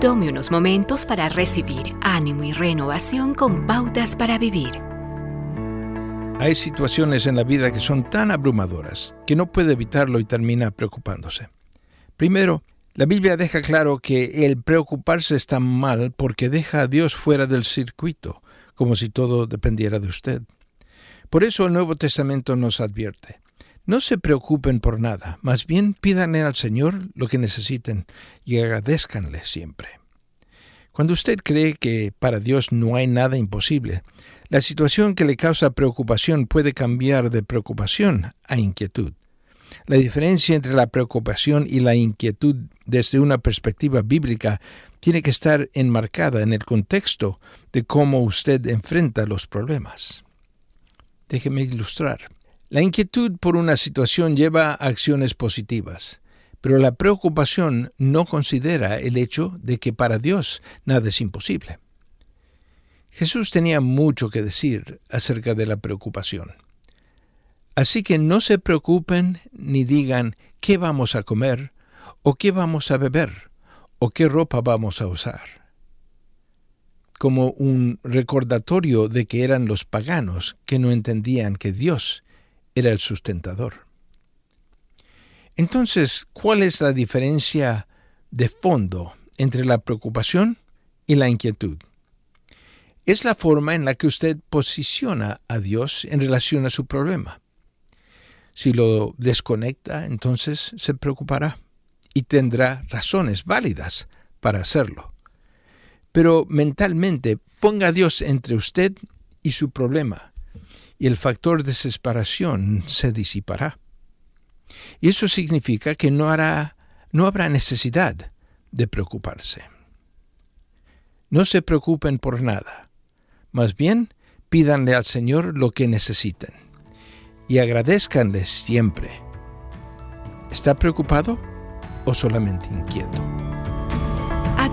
Tome unos momentos para recibir ánimo y renovación con pautas para vivir. Hay situaciones en la vida que son tan abrumadoras que no puede evitarlo y termina preocupándose. Primero, la Biblia deja claro que el preocuparse está mal porque deja a Dios fuera del circuito, como si todo dependiera de usted. Por eso el Nuevo Testamento nos advierte. No se preocupen por nada, más bien pídanle al Señor lo que necesiten y agradezcanle siempre. Cuando usted cree que para Dios no hay nada imposible, la situación que le causa preocupación puede cambiar de preocupación a inquietud. La diferencia entre la preocupación y la inquietud desde una perspectiva bíblica tiene que estar enmarcada en el contexto de cómo usted enfrenta los problemas. Déjeme ilustrar. La inquietud por una situación lleva a acciones positivas, pero la preocupación no considera el hecho de que para Dios nada es imposible. Jesús tenía mucho que decir acerca de la preocupación. Así que no se preocupen ni digan qué vamos a comer, o qué vamos a beber, o qué ropa vamos a usar como un recordatorio de que eran los paganos que no entendían que Dios era el sustentador. Entonces, ¿cuál es la diferencia de fondo entre la preocupación y la inquietud? Es la forma en la que usted posiciona a Dios en relación a su problema. Si lo desconecta, entonces se preocupará y tendrá razones válidas para hacerlo pero mentalmente ponga a Dios entre usted y su problema, y el factor desesperación se disipará. Y eso significa que no, hará, no habrá necesidad de preocuparse. No se preocupen por nada, más bien pídanle al Señor lo que necesiten y agradezcanle siempre. ¿Está preocupado o solamente inquieto?